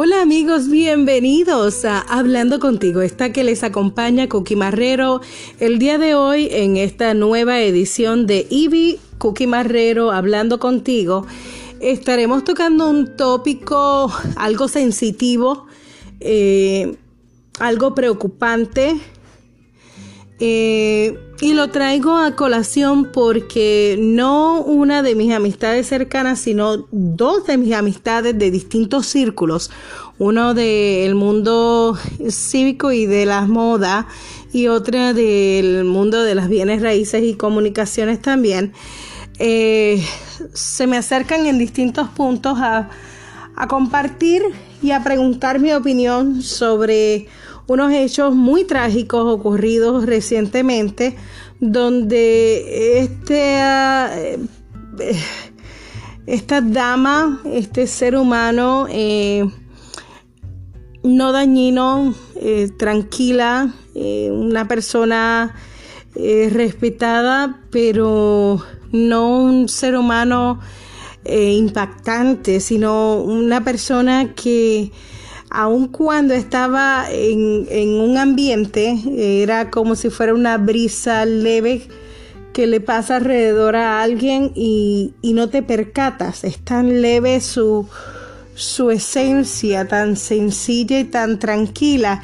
Hola amigos, bienvenidos a Hablando contigo. Esta que les acompaña Cookie Marrero el día de hoy en esta nueva edición de Ivy Cookie Marrero Hablando contigo. Estaremos tocando un tópico algo sensitivo, eh, algo preocupante. Eh, y lo traigo a colación porque no una de mis amistades cercanas, sino dos de mis amistades de distintos círculos. Uno del mundo cívico y de las modas y otra del mundo de las bienes raíces y comunicaciones también. Eh, se me acercan en distintos puntos a, a compartir y a preguntar mi opinión sobre unos hechos muy trágicos ocurridos recientemente donde este, eh, esta dama, este ser humano eh, no dañino, eh, tranquila, una persona respetada, pero no un ser humano impactante, sino una persona que aun cuando estaba en, un ambiente, era como si fuera una brisa leve que le pasa alrededor a alguien y, no te percatas. Es tan leve su, su esencia, tan sencilla y tan tranquila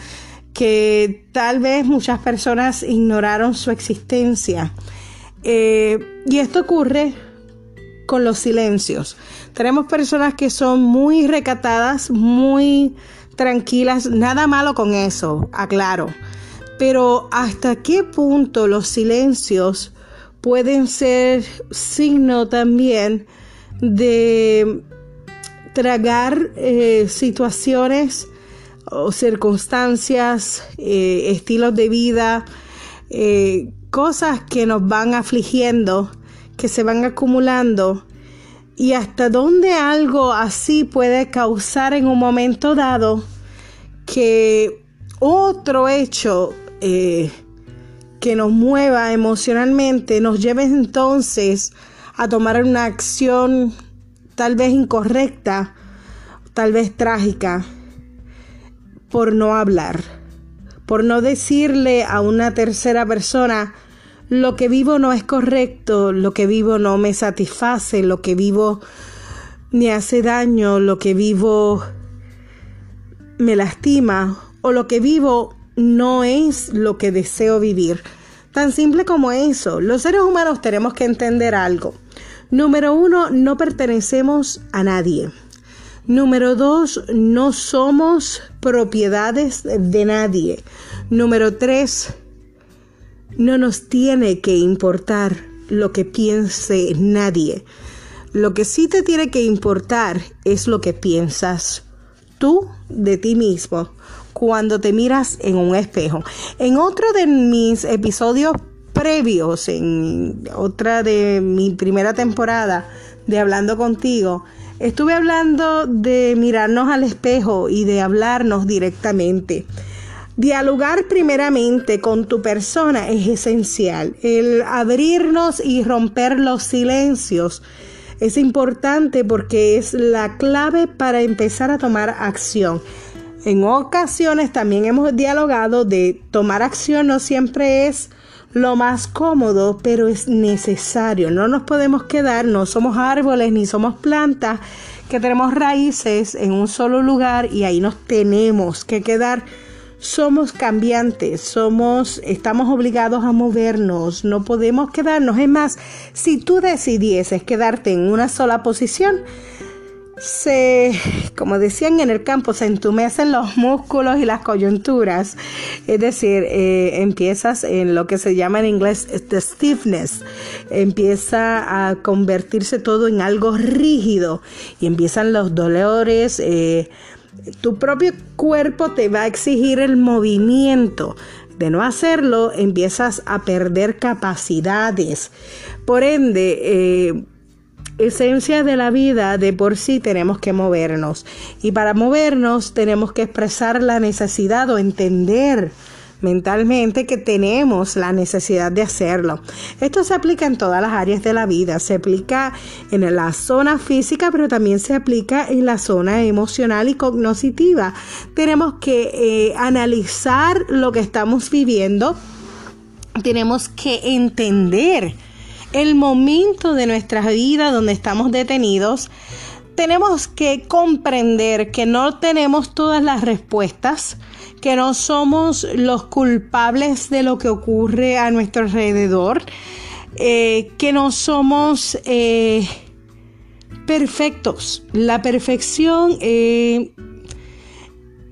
que tal vez muchas personas ignoraron su existencia. Eh, y esto ocurre con los silencios. Tenemos personas que son muy recatadas, muy tranquilas, nada malo con eso, aclaro. Pero hasta qué punto los silencios pueden ser signo también de tragar eh, situaciones o circunstancias, eh, estilos de vida, eh, cosas que nos van afligiendo, que se van acumulando y hasta dónde algo así puede causar en un momento dado que otro hecho eh, que nos mueva emocionalmente nos lleve entonces a tomar una acción tal vez incorrecta, tal vez trágica, por no hablar, por no decirle a una tercera persona, lo que vivo no es correcto, lo que vivo no me satisface, lo que vivo me hace daño, lo que vivo me lastima o lo que vivo no es lo que deseo vivir. Tan simple como eso. Los seres humanos tenemos que entender algo. Número uno, no pertenecemos a nadie. Número dos, no somos propiedades de nadie. Número tres, no nos tiene que importar lo que piense nadie. Lo que sí te tiene que importar es lo que piensas tú de ti mismo cuando te miras en un espejo. En otro de mis episodios previos, en otra de mi primera temporada de Hablando contigo, estuve hablando de mirarnos al espejo y de hablarnos directamente. Dialogar primeramente con tu persona es esencial. El abrirnos y romper los silencios es importante porque es la clave para empezar a tomar acción. En ocasiones también hemos dialogado de tomar acción no siempre es lo más cómodo, pero es necesario. No nos podemos quedar, no somos árboles ni somos plantas que tenemos raíces en un solo lugar y ahí nos tenemos que quedar somos cambiantes, somos, estamos obligados a movernos, no podemos quedarnos. Es más, si tú decidieses quedarte en una sola posición, se, como decían en el campo, se entumecen los músculos y las coyunturas. Es decir, eh, empiezas en lo que se llama en inglés the stiffness. Empieza a convertirse todo en algo rígido y empiezan los dolores. Eh, tu propio cuerpo te va a exigir el movimiento. De no hacerlo, empiezas a perder capacidades. Por ende, eh, esencia de la vida, de por sí tenemos que movernos. Y para movernos tenemos que expresar la necesidad o entender mentalmente que tenemos la necesidad de hacerlo. Esto se aplica en todas las áreas de la vida, se aplica en la zona física, pero también se aplica en la zona emocional y cognitiva. Tenemos que eh, analizar lo que estamos viviendo, tenemos que entender el momento de nuestra vida donde estamos detenidos, tenemos que comprender que no tenemos todas las respuestas, que no somos los culpables de lo que ocurre a nuestro alrededor, eh, que no somos eh, perfectos. La perfección eh,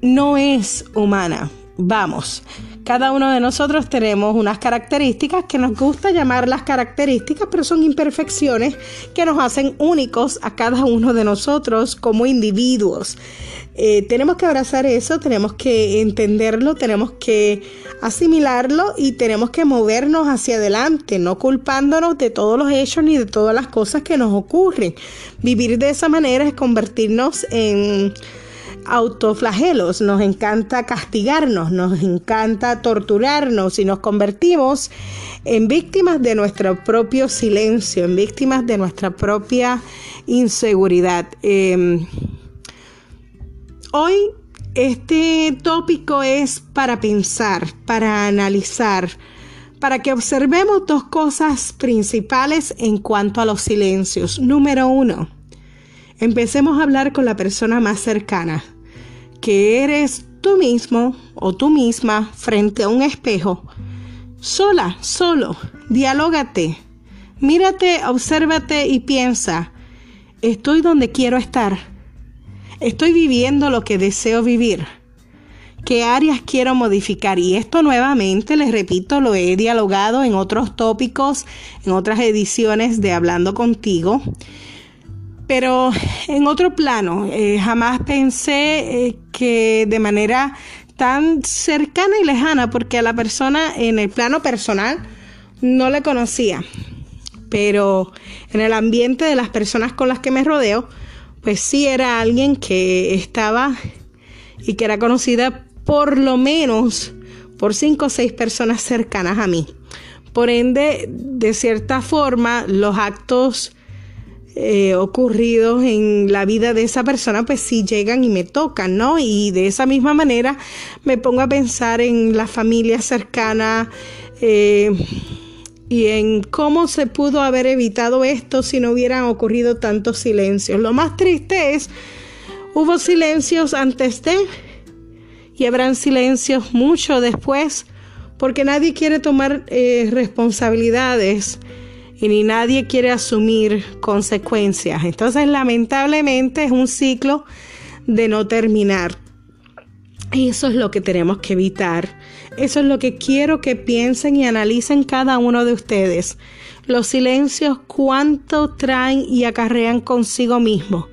no es humana. Vamos, cada uno de nosotros tenemos unas características que nos gusta llamar las características, pero son imperfecciones que nos hacen únicos a cada uno de nosotros como individuos. Eh, tenemos que abrazar eso, tenemos que entenderlo, tenemos que asimilarlo y tenemos que movernos hacia adelante, no culpándonos de todos los hechos ni de todas las cosas que nos ocurren. Vivir de esa manera es convertirnos en autoflagelos, nos encanta castigarnos, nos encanta torturarnos y nos convertimos en víctimas de nuestro propio silencio, en víctimas de nuestra propia inseguridad. Em, hoy este tópico es para pensar, para analizar, para que observemos dos cosas principales en cuanto a los silencios. Número uno, empecemos a hablar con la persona más cercana, que eres tú mismo o tú misma frente a un espejo. Sola, solo, dialógate, mírate, obsérvate y piensa, estoy donde quiero estar, estoy viviendo lo que deseo vivir. ¿Qué áreas quiero modificar? Y esto nuevamente, les repito, lo he dialogado en otros tópicos, en otras ediciones de Hablando contigo. Pero en otro plano, eh, jamás pensé eh, que de manera tan cercana y lejana, porque a la persona en el plano personal no le conocía, pero en el ambiente de las personas con las que me rodeo, pues sí era alguien que estaba y que era conocida por lo menos por cinco o seis personas cercanas a mí. Por ende, de cierta forma, los actos eh, ocurridos en la vida de esa persona, pues sí llegan y me tocan, ¿no? Y de esa misma manera me pongo a pensar en la familia cercana eh, y en cómo se pudo haber evitado esto si no hubieran ocurrido tantos silencios. Lo más triste es, hubo silencios antes de y habrán silencios mucho después porque nadie quiere tomar eh, responsabilidades y ni nadie quiere asumir consecuencias. Entonces, lamentablemente es un ciclo de no terminar. Y eso es lo que tenemos que evitar. Eso es lo que quiero que piensen y analicen cada uno de ustedes. Los silencios, cuánto traen y acarrean consigo mismo.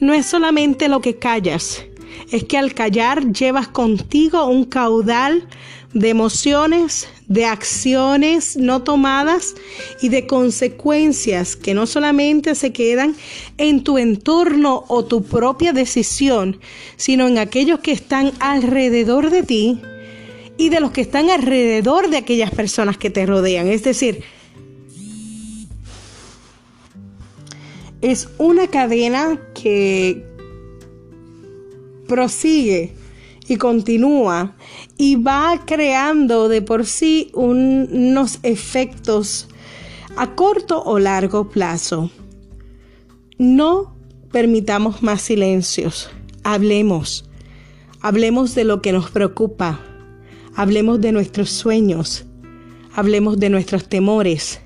No es solamente lo que callas, es que al callar llevas contigo un caudal de emociones, de acciones no tomadas y de consecuencias que no solamente se quedan en tu entorno o tu propia decisión, sino en aquellos que están alrededor de ti y de los que están alrededor de aquellas personas que te rodean. Es decir, es una cadena que prosigue y continúa y va creando de por sí unos efectos a corto o largo plazo. No permitamos más silencios, hablemos, hablemos de lo que nos preocupa, hablemos de nuestros sueños, hablemos de nuestros temores,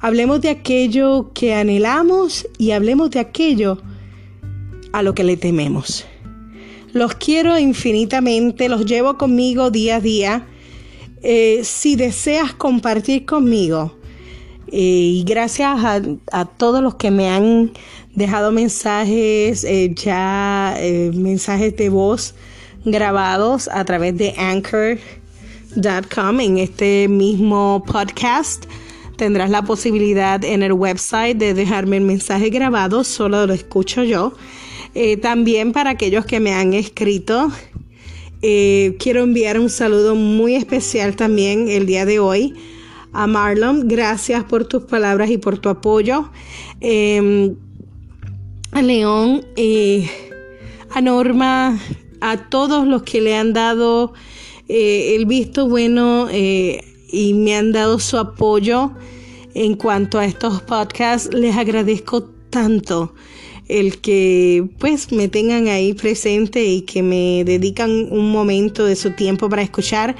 hablemos de aquello que anhelamos y hablemos de aquello a lo que le tememos. Los quiero infinitamente, los llevo conmigo día a día. Eh, si deseas compartir conmigo, eh, y gracias a, todos los que me han dejado mensajes, eh, ya mensajes de voz grabados a través de anchor.com en este mismo podcast. Tendrás la posibilidad en el website de dejarme el mensaje grabado, solo lo escucho yo. Eh, también para aquellos que me han escrito Eh, quiero enviar un saludo muy especial también el día de hoy a Marlon. Gracias por tus palabras y por tu apoyo. Em, a León, eh, a Norma, a todos los que le han dado el visto bueno y me han dado su apoyo en cuanto a estos podcasts. Les agradezco tanto el que pues me tengan ahí presente y que me dedican un momento de su tiempo para escuchar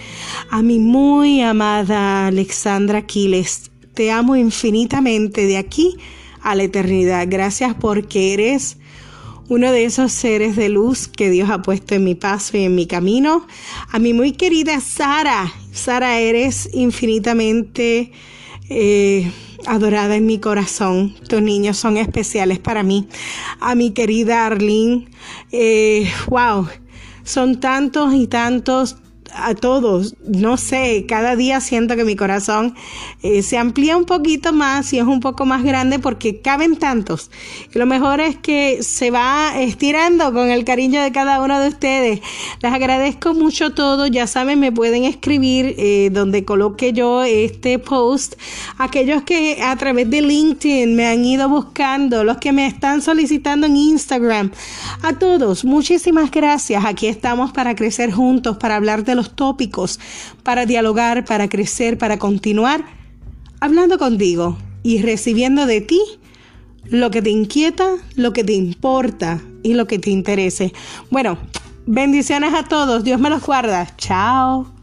a mi muy amada Alexandra Quiles. Te amo infinitamente de aquí a la eternidad. Gracias porque eres uno de esos seres de luz que Dios ha puesto en mi paso y en mi camino. A mi muy querida Sara. Sara, eres infinitamente... Eh, adorada en mi corazón. Tus niños son especiales para mí. A mi querida Arlene, eh, wow, son tantos y tantos a todos. No sé, cada día siento que mi corazón eh, se amplía un poquito más y es un poco más grande porque caben tantos. Lo mejor es que se va estirando con el cariño de cada uno de ustedes. Les agradezco mucho todo. Ya saben, me pueden escribir eh, donde coloque yo este post. Aquellos que a través de LinkedIn me han ido buscando, los que me están solicitando en Instagram. A todos, muchísimas gracias. Aquí estamos para crecer juntos, para hablar de los tópicos, para dialogar, para crecer, para continuar hablando contigo y recibiendo de ti lo que te inquieta, lo que te importa y lo que te interese. Bueno, bendiciones a todos. Dios me los guarda. Chao.